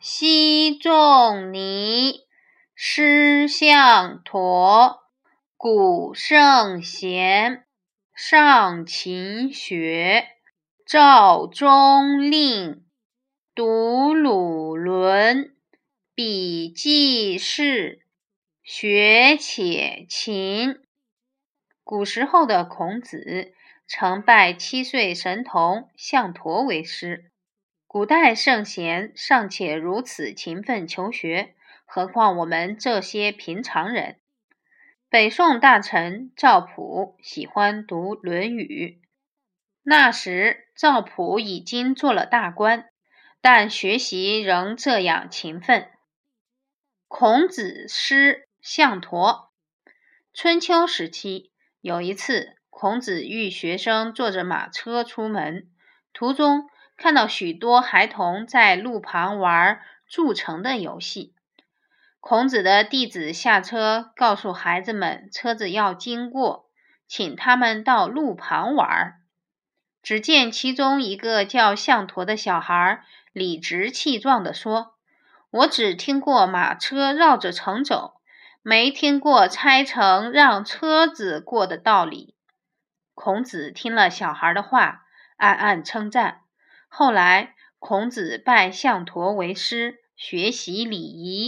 昔仲尼，师向陀，古圣贤，上勤学。赵中令，读鲁伦，笔记事，学且勤。古时候的孔子曾拜七岁神童项陀为师。古代圣贤尚且如此勤奋求学，何况我们这些平常人？北宋大臣赵普喜欢读《论语》，那时赵普已经做了大官，但学习仍这样勤奋。孔子师项陀。春秋时期，有一次，孔子与学生坐着马车出门，途中。看到许多孩童在路旁玩筑城的游戏，孔子的弟子下车告诉孩子们，车子要经过，请他们到路旁玩。只见其中一个叫项陀的小孩理直气壮地说：“我只听过马车绕着城走，没听过拆城让车子过的道理。”孔子听了小孩的话，暗暗称赞。后来，孔子拜相陀为师，学习礼仪。